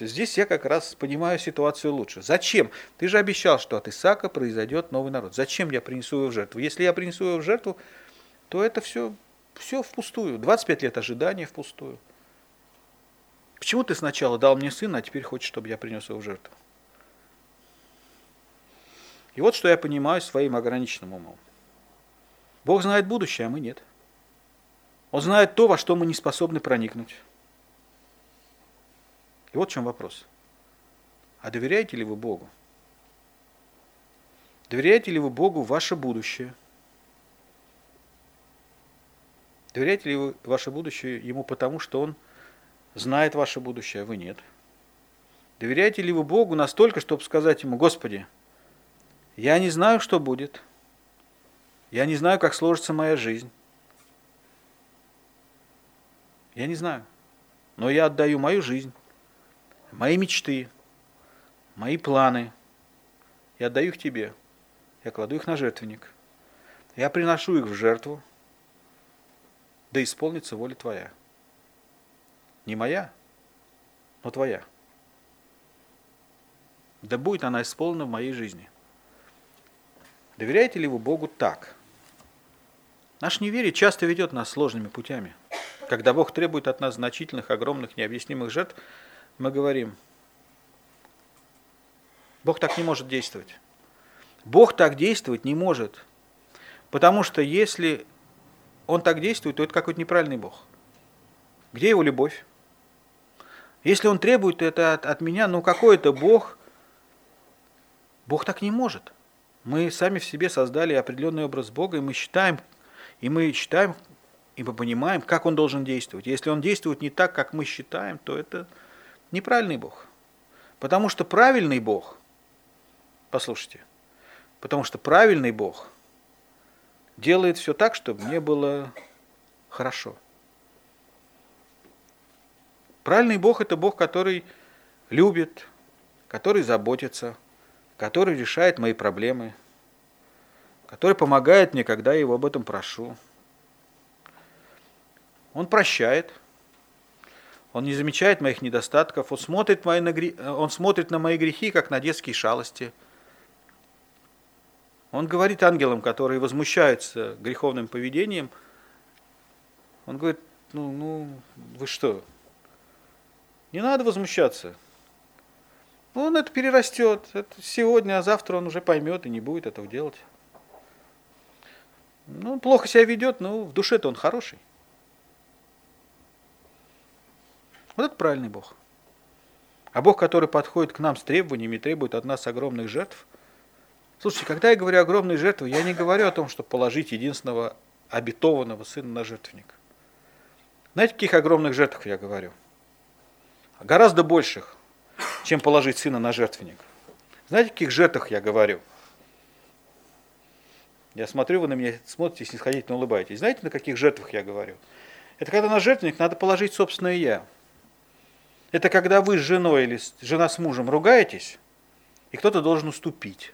Здесь я как раз понимаю ситуацию лучше. Зачем? Ты же обещал, что от Исаака произойдет новый народ. Зачем я принесу его в жертву? Если я принесу его в жертву, то это все, все впустую. 25 лет ожидания впустую. Почему ты сначала дал мне сына, а теперь хочешь, чтобы я принес его в жертву? И вот что я понимаю своим ограниченным умом. Бог знает будущее, а мы нет. Он знает то, во что мы не способны проникнуть. И вот в чем вопрос. А доверяете ли вы Богу? Доверяете ли вы Богу ваше будущее? Доверяете ли вы ваше будущее Ему потому, что Он знает ваше будущее, а вы нет? Доверяете ли вы Богу настолько, чтобы сказать Ему, Господи, я не знаю, что будет, я не знаю, как сложится моя жизнь, я не знаю, но я отдаю мою жизнь, мои мечты, мои планы. Я отдаю их тебе. Я кладу их на жертвенник. Я приношу их в жертву. Да исполнится воля твоя. Не моя, но твоя. Да будет она исполнена в моей жизни. Доверяете ли вы Богу так? Наш неверие часто ведет нас сложными путями. Когда Бог требует от нас значительных, огромных, необъяснимых жертв, мы говорим, Бог так не может действовать. Бог так действовать не может. Потому что если Он так действует, то это какой-то неправильный Бог. Где его любовь? Если Он требует это от, от меня, ну какой это Бог? Бог так не может. Мы сами в себе создали определенный образ Бога, и мы считаем, и мы считаем, и мы понимаем, как Он должен действовать. Если Он действует не так, как мы считаем, то это неправильный Бог. Потому что правильный Бог, послушайте, потому что правильный Бог делает все так, чтобы мне было хорошо. Правильный Бог – это Бог, который любит, который заботится, который решает мои проблемы, который помогает мне, когда я его об этом прошу. Он прощает – он не замечает моих недостатков, он смотрит, мои он смотрит на мои грехи, как на детские шалости. Он говорит ангелам, которые возмущаются греховным поведением, он говорит, ну, ну, вы что, не надо возмущаться. Он это перерастет. Это сегодня, а завтра он уже поймет и не будет этого делать. Ну, он плохо себя ведет, но в душе-то он хороший. Вот это правильный Бог. А Бог, который подходит к нам с требованиями, требует от нас огромных жертв. Слушайте, когда я говорю огромные жертвы, я не говорю о том, чтобы положить единственного обетованного сына на жертвенник. Знаете, каких огромных жертвах я говорю? Гораздо больших, чем положить сына на жертвенник. Знаете, каких жертвах я говорю? Я смотрю, вы на меня смотрите, снисходительно улыбаетесь. Знаете, на каких жертвах я говорю? Это когда на жертвенник надо положить собственное я. Это когда вы с женой или жена с мужем ругаетесь, и кто-то должен уступить.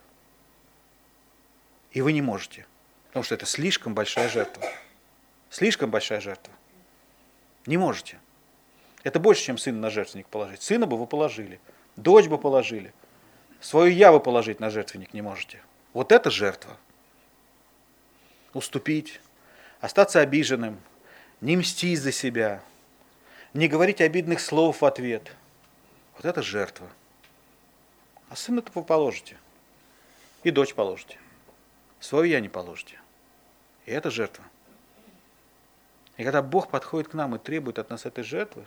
И вы не можете. Потому что это слишком большая жертва. Слишком большая жертва. Не можете. Это больше, чем сына на жертвенник положить. Сына бы вы положили. Дочь бы положили. Свою я вы положить на жертвенник не можете. Вот это жертва. уступить, остаться обиженным, не мстить за себя, не говорить обидных слов в ответ. Вот это жертва. А сына-то вы положите. И дочь положите. Свою я не положите. И это жертва. И когда Бог подходит к нам и требует от нас этой жертвы,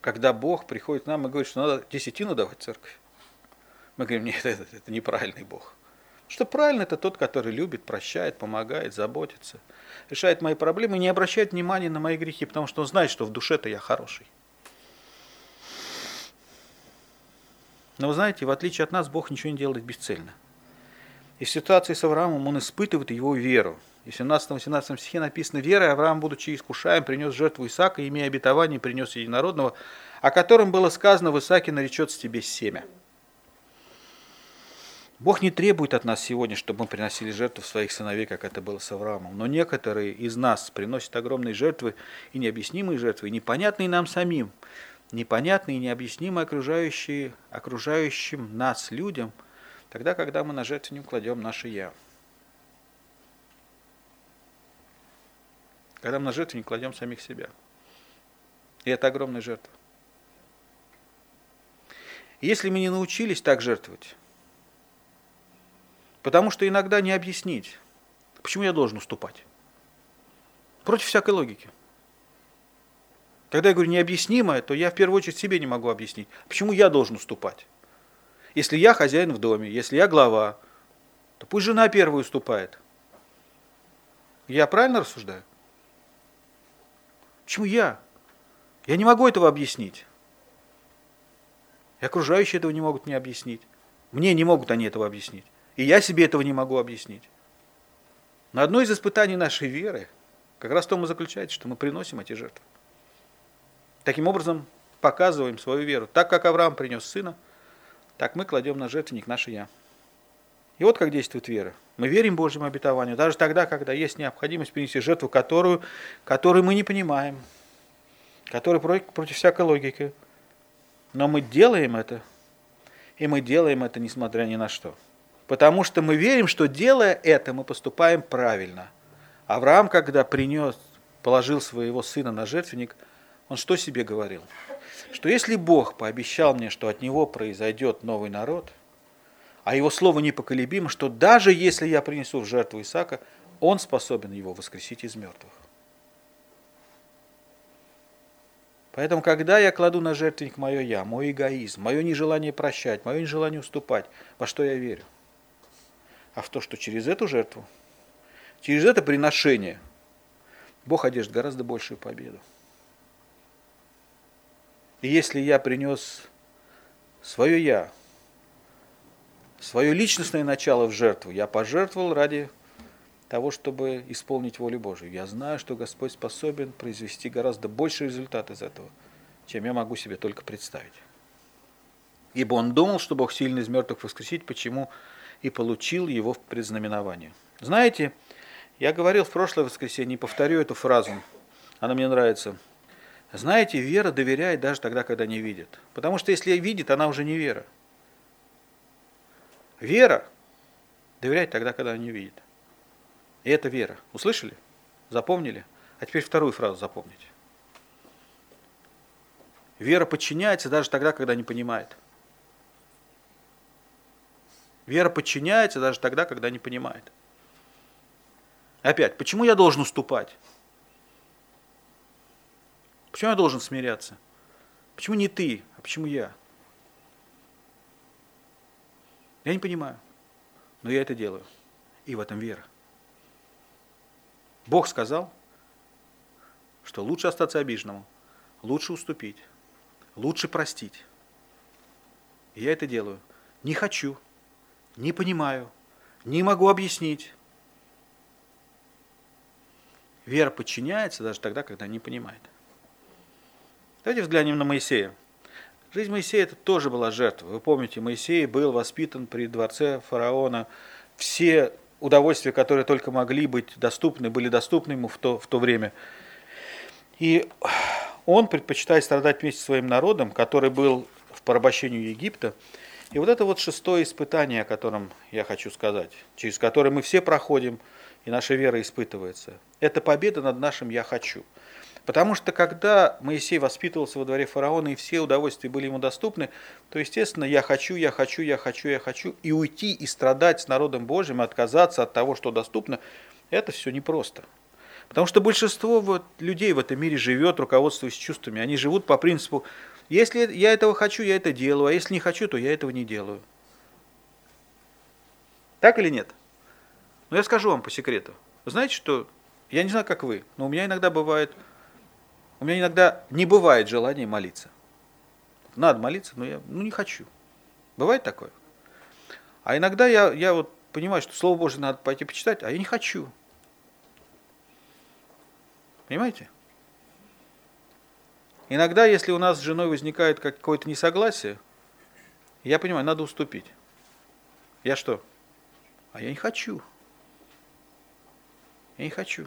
когда Бог приходит к нам и говорит, что надо десятину давать в церковь, мы говорим, нет, это, это неправильный Бог. Что правильно это тот, который любит, прощает, помогает, заботится, решает мои проблемы и не обращает внимания на мои грехи, потому что он знает, что в душе-то я хороший. Но вы знаете, в отличие от нас, Бог ничего не делает бесцельно. И в ситуации с Авраамом он испытывает его веру. И в 17-18 стихе написано, «Верой Авраам, будучи искушаем, принес жертву Исаака, имея обетование, принес единородного, о котором было сказано, в Исааке наречется тебе семя». Бог не требует от нас сегодня, чтобы мы приносили жертву своих сыновей, как это было с Авраамом. Но некоторые из нас приносят огромные жертвы и необъяснимые жертвы, непонятные нам самим, непонятные и необъяснимые окружающие, окружающим нас людям – Тогда, когда мы на жертвенник кладем наше «я». Когда мы на жертвенник кладем самих себя. И это огромная жертва. Если мы не научились так жертвовать, потому что иногда не объяснить, почему я должен уступать. Против всякой логики. Когда я говорю необъяснимое, то я в первую очередь себе не могу объяснить, почему я должен уступать. Если я хозяин в доме, если я глава, то пусть жена первая уступает. Я правильно рассуждаю? Почему я? Я не могу этого объяснить. И окружающие этого не могут мне объяснить. Мне не могут они этого объяснить. И я себе этого не могу объяснить. Но одно из испытаний нашей веры как раз в том и заключается, что мы приносим эти жертвы. Таким образом, показываем свою веру. Так как Авраам принес сына – так мы кладем на жертвенник наше «я». И вот как действует вера. Мы верим Божьему обетованию, даже тогда, когда есть необходимость принести жертву, которую, которую мы не понимаем, которая против, против всякой логики. Но мы делаем это, и мы делаем это несмотря ни на что. Потому что мы верим, что делая это, мы поступаем правильно. Авраам, когда принес, положил своего сына на жертвенник, он что себе говорил? что если Бог пообещал мне, что от него произойдет новый народ, а его слово непоколебимо, что даже если я принесу в жертву Исаака, он способен его воскресить из мертвых. Поэтому, когда я кладу на жертвенник мое «я», мой эгоизм, мое нежелание прощать, мое нежелание уступать, во что я верю? А в то, что через эту жертву, через это приношение Бог одержит гораздо большую победу. И если я принес свое «я», свое личностное начало в жертву, я пожертвовал ради того, чтобы исполнить волю Божию. Я знаю, что Господь способен произвести гораздо больший результат из этого, чем я могу себе только представить. Ибо он думал, что Бог сильно из мертвых воскресить, почему и получил его в предзнаменование. Знаете, я говорил в прошлое воскресенье, и повторю эту фразу, она мне нравится – знаете, вера доверяет даже тогда, когда не видит. Потому что если видит, она уже не вера. Вера доверяет тогда, когда не видит. И это вера. Услышали? Запомнили? А теперь вторую фразу запомните. Вера подчиняется даже тогда, когда не понимает. Вера подчиняется даже тогда, когда не понимает. Опять, почему я должен уступать? Почему я должен смиряться? Почему не ты, а почему я? Я не понимаю, но я это делаю. И в этом вера. Бог сказал, что лучше остаться обиженному, лучше уступить, лучше простить. И я это делаю. Не хочу, не понимаю, не могу объяснить. Вера подчиняется даже тогда, когда не понимает. Давайте взглянем на Моисея. Жизнь Моисея это тоже была жертва. Вы помните, Моисей был воспитан при дворце фараона. Все удовольствия, которые только могли быть доступны, были доступны ему в то, в то время. И он, предпочитая страдать вместе со своим народом, который был в порабощении Египта, И вот это вот шестое испытание, о котором я хочу сказать, через которое мы все проходим, и наша вера испытывается. Это победа над нашим «я хочу». Потому что когда Моисей воспитывался во дворе фараона, и все удовольствия были ему доступны, то, естественно, я хочу, я хочу, я хочу, я хочу, и уйти и страдать с народом Божьим, и отказаться от того, что доступно, это все непросто. Потому что большинство вот людей в этом мире живет, руководствуясь чувствами. Они живут по принципу, если я этого хочу, я это делаю, а если не хочу, то я этого не делаю. Так или нет? Но я скажу вам по секрету. Знаете, что я не знаю, как вы, но у меня иногда бывает у меня иногда не бывает желания молиться. Надо молиться, но я ну, не хочу. Бывает такое? А иногда я, я вот понимаю, что Слово Божье надо пойти почитать, а я не хочу. Понимаете? Иногда, если у нас с женой возникает какое-то несогласие, я понимаю, надо уступить. Я что? А я не хочу. Я не хочу.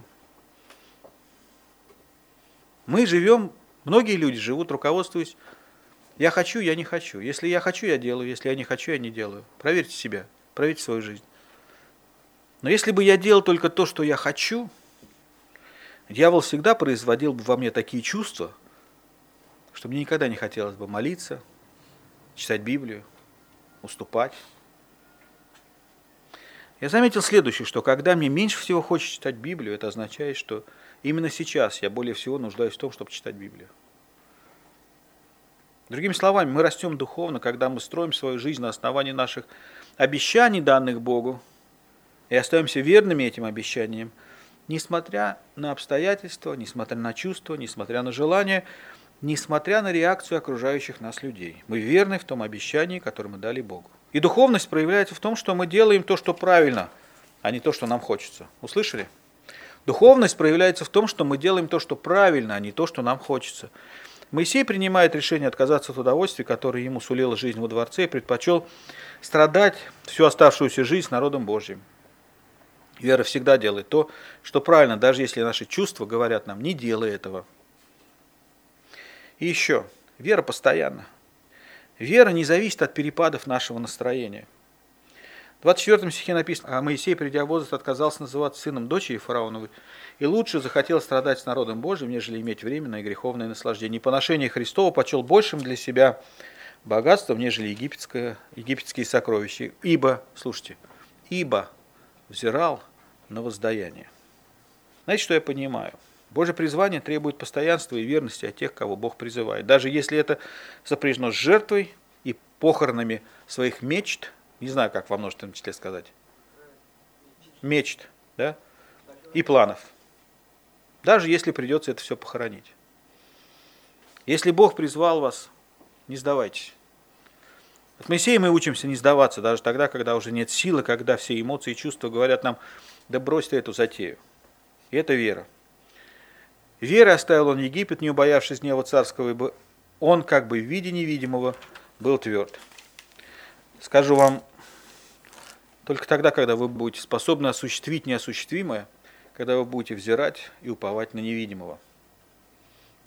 Мы живем, многие люди живут, руководствуясь, я хочу, я не хочу. Если я хочу, я делаю. Если я не хочу, я не делаю. Проверьте себя, проверьте свою жизнь. Но если бы я делал только то, что я хочу, дьявол всегда производил бы во мне такие чувства, что мне никогда не хотелось бы молиться, читать Библию, уступать. Я заметил следующее, что когда мне меньше всего хочется читать Библию, это означает, что Именно сейчас я более всего нуждаюсь в том, чтобы читать Библию. Другими словами, мы растем духовно, когда мы строим свою жизнь на основании наших обещаний, данных Богу, и остаемся верными этим обещаниям, несмотря на обстоятельства, несмотря на чувства, несмотря на желания, несмотря на реакцию окружающих нас людей. Мы верны в том обещании, которое мы дали Богу. И духовность проявляется в том, что мы делаем то, что правильно, а не то, что нам хочется. Услышали? Духовность проявляется в том, что мы делаем то, что правильно, а не то, что нам хочется. Моисей принимает решение отказаться от удовольствия, которое ему сулила жизнь во дворце, и предпочел страдать всю оставшуюся жизнь с народом Божьим. Вера всегда делает то, что правильно, даже если наши чувства говорят нам, не делай этого. И еще, вера постоянна. Вера не зависит от перепадов нашего настроения. В 24 стихе написано, а Моисей, придя в возраст, отказался называться сыном дочери фараоновой, и лучше захотел страдать с народом Божьим, нежели иметь временное и греховное наслаждение. И поношение Христова почел большим для себя богатством, нежели египетское, египетские сокровища. Ибо, слушайте, ибо взирал на воздаяние. Знаете, что я понимаю? Божье призвание требует постоянства и верности от тех, кого Бог призывает. Даже если это сопряжено с жертвой и похоронами своих мечт, не знаю, как во множественном числе сказать. Мечт, да? И планов. Даже если придется это все похоронить. Если Бог призвал вас, не сдавайтесь. От Моисея мы учимся не сдаваться, даже тогда, когда уже нет силы, когда все эмоции и чувства говорят нам, да брось ты эту затею. И это вера. Верой оставил он Египет, не убоявшись гнева царского, ибо он, как бы в виде невидимого, был тверд. Скажу вам, только тогда, когда вы будете способны осуществить неосуществимое, когда вы будете взирать и уповать на невидимого.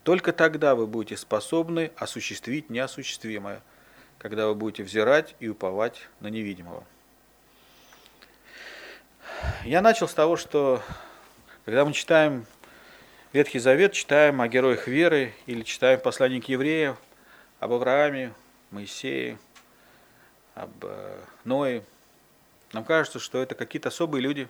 Только тогда вы будете способны осуществить неосуществимое, когда вы будете взирать и уповать на невидимого. Я начал с того, что когда мы читаем Ветхий Завет, читаем о героях веры или читаем послание к евреям, об Аврааме, Моисее, об э, Ное. Нам кажется, что это какие-то особые люди,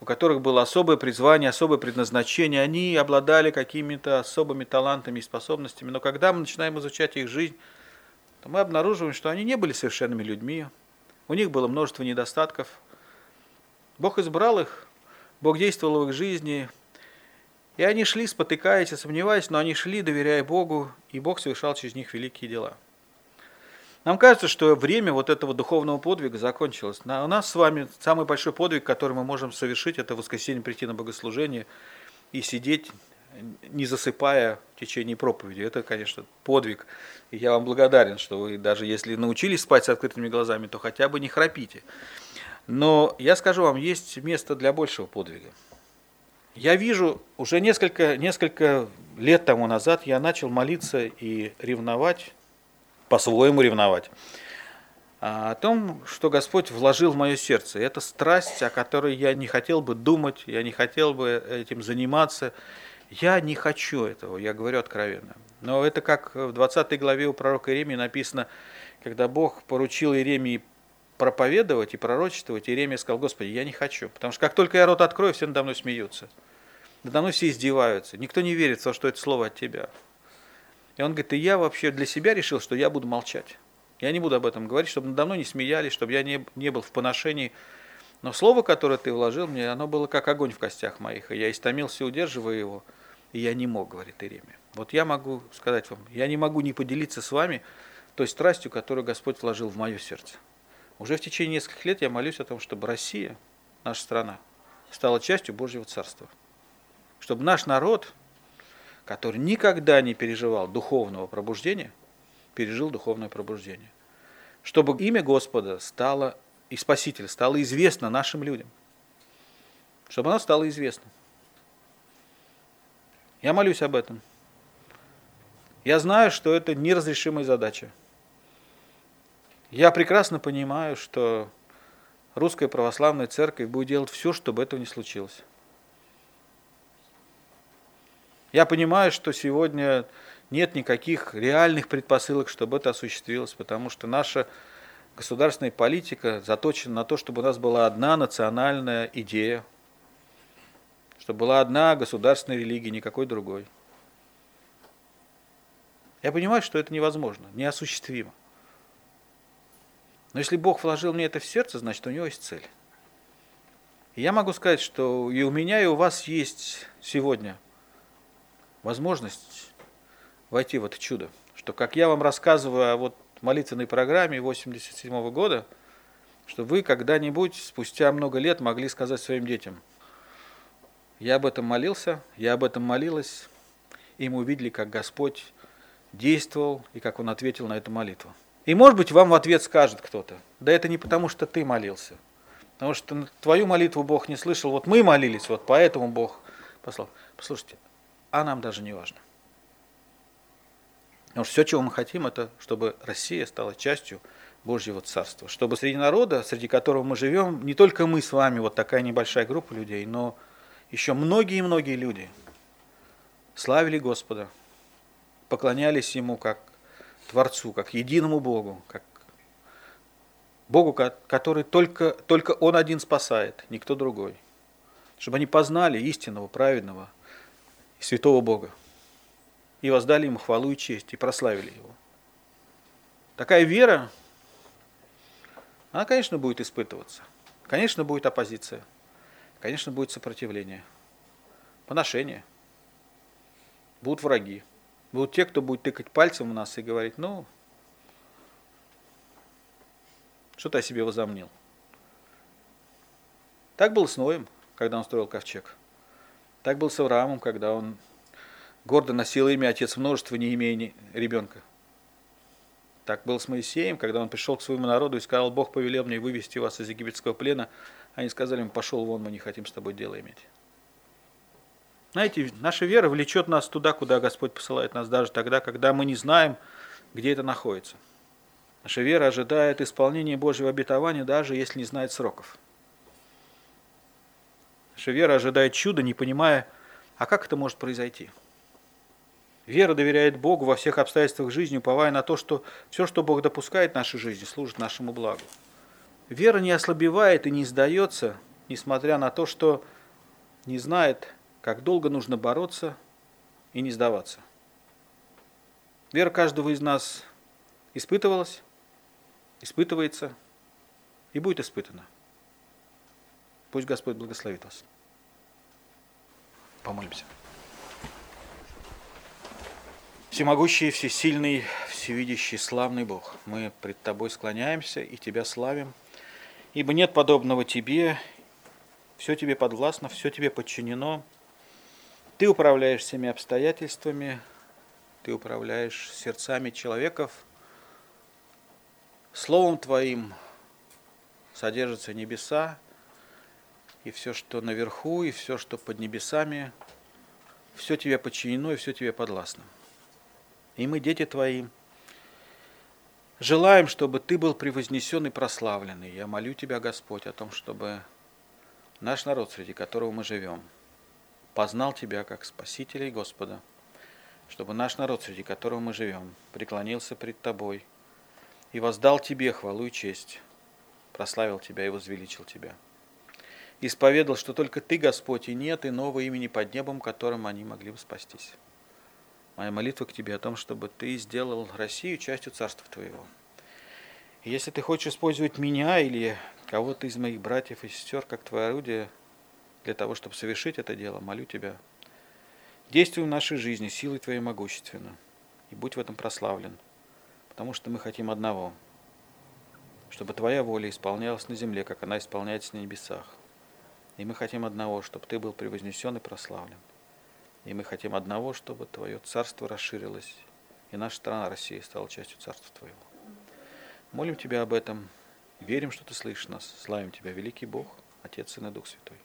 у которых было особое призвание, особое предназначение. Они обладали какими-то особыми талантами и способностями. Но когда мы начинаем изучать их жизнь, то мы обнаруживаем, что они не были совершенными людьми. У них было множество недостатков. Бог избрал их, Бог действовал в их жизни, и они шли, спотыкаясь и сомневаясь, но они шли, доверяя Богу, и Бог совершал через них великие дела. Нам кажется, что время вот этого духовного подвига закончилось. У нас с вами самый большой подвиг, который мы можем совершить, это в воскресенье прийти на богослужение и сидеть, не засыпая в течение проповеди. Это, конечно, подвиг. И я вам благодарен, что вы даже если научились спать с открытыми глазами, то хотя бы не храпите. Но я скажу вам, есть место для большего подвига. Я вижу, уже несколько, несколько лет тому назад я начал молиться и ревновать по-своему ревновать а о том, что Господь вложил в мое сердце. Это страсть, о которой я не хотел бы думать, я не хотел бы этим заниматься. Я не хочу этого, я говорю откровенно. Но это как в 20 главе у пророка Иеремии написано, когда Бог поручил Иеремии проповедовать и пророчествовать, Иеремия сказал, Господи, я не хочу. Потому что как только я рот открою, все надо мной смеются. Надо мной все издеваются. Никто не верит в то, что это слово от тебя. И он говорит, и я вообще для себя решил, что я буду молчать. Я не буду об этом говорить, чтобы надо мной не смеялись, чтобы я не, не был в поношении. Но слово, которое ты вложил мне, оно было как огонь в костях моих. И я истомился, удерживая его, и я не мог, говорит Иеремия. Вот я могу сказать вам, я не могу не поделиться с вами той страстью, которую Господь вложил в мое сердце. Уже в течение нескольких лет я молюсь о том, чтобы Россия, наша страна, стала частью Божьего Царства. Чтобы наш народ, который никогда не переживал духовного пробуждения, пережил духовное пробуждение. Чтобы имя Господа стало и Спасителя стало известно нашим людям. Чтобы оно стало известно. Я молюсь об этом. Я знаю, что это неразрешимая задача. Я прекрасно понимаю, что русская православная церковь будет делать все, чтобы этого не случилось. Я понимаю, что сегодня нет никаких реальных предпосылок, чтобы это осуществилось, потому что наша государственная политика заточена на то, чтобы у нас была одна национальная идея, чтобы была одна государственная религия, никакой другой. Я понимаю, что это невозможно, неосуществимо. Но если Бог вложил мне это в сердце, значит, у него есть цель. И я могу сказать, что и у меня, и у вас есть сегодня возможность войти в это чудо. Что, как я вам рассказываю о вот молитвенной программе 87 -го года, что вы когда-нибудь, спустя много лет, могли сказать своим детям, я об этом молился, я об этом молилась, и мы увидели, как Господь действовал и как Он ответил на эту молитву. И может быть вам в ответ скажет кто-то, да это не потому, что ты молился, потому что твою молитву Бог не слышал, вот мы молились, вот поэтому Бог послал. Послушайте, а нам даже не важно. Потому что все, чего мы хотим, это чтобы Россия стала частью Божьего Царства. Чтобы среди народа, среди которого мы живем, не только мы с вами, вот такая небольшая группа людей, но еще многие-многие люди славили Господа, поклонялись Ему как Творцу, как единому Богу, как Богу, который только, только Он один спасает, никто другой. Чтобы они познали истинного, праведного святого Бога. И воздали Ему хвалу и честь, и прославили Его. Такая вера, она, конечно, будет испытываться. Конечно, будет оппозиция. Конечно, будет сопротивление. Поношение. Будут враги. Будут те, кто будет тыкать пальцем в нас и говорить, ну, что ты о себе возомнил. Так был с Ноем, когда он строил ковчег. Так был с Авраамом, когда он гордо носил имя отец множества, не имея ребенка. Так был с Моисеем, когда он пришел к своему народу и сказал, Бог повелел мне вывести вас из египетского плена. Они сказали ему, пошел вон, мы не хотим с тобой дело иметь. Знаете, наша вера влечет нас туда, куда Господь посылает нас, даже тогда, когда мы не знаем, где это находится. Наша вера ожидает исполнения Божьего обетования, даже если не знает сроков. Наша вера ожидает чуда, не понимая, а как это может произойти. Вера доверяет Богу во всех обстоятельствах жизни, уповая на то, что все, что Бог допускает в нашей жизни, служит нашему благу. Вера не ослабевает и не сдается, несмотря на то, что не знает, как долго нужно бороться и не сдаваться. Вера каждого из нас испытывалась, испытывается и будет испытана. Пусть Господь благословит вас. Помолимся. Всемогущий, всесильный, всевидящий, славный Бог, мы пред Тобой склоняемся и Тебя славим, ибо нет подобного Тебе, все Тебе подвластно, все Тебе подчинено, ты управляешь всеми обстоятельствами, ты управляешь сердцами человеков. Словом Твоим содержатся небеса, и все, что наверху, и все, что под небесами, все Тебе подчинено и все Тебе подвластно. И мы, дети Твои, желаем, чтобы Ты был превознесен и прославлен. Я молю Тебя, Господь, о том, чтобы наш народ, среди которого мы живем, познал Тебя как Спасителя и Господа, чтобы наш народ, среди которого мы живем, преклонился пред Тобой и воздал Тебе хвалу и честь, прославил Тебя и возвеличил Тебя. Исповедал, что только Ты, Господь, и нет иного имени под небом, которым они могли бы спастись. Моя молитва к Тебе о том, чтобы Ты сделал Россию частью Царства Твоего. И если Ты хочешь использовать меня или кого-то из моих братьев и сестер как Твое орудие для того, чтобы совершить это дело, молю Тебя, действуй в нашей жизни силой Твоей могущественно и будь в этом прославлен, потому что мы хотим одного, чтобы Твоя воля исполнялась на земле, как она исполняется на небесах. И мы хотим одного, чтобы Ты был превознесен и прославлен. И мы хотим одного, чтобы Твое царство расширилось, и наша страна Россия стала частью царства Твоего. Молим Тебя об этом, верим, что Ты слышишь нас, славим Тебя, великий Бог, Отец, Сын и Дух Святой.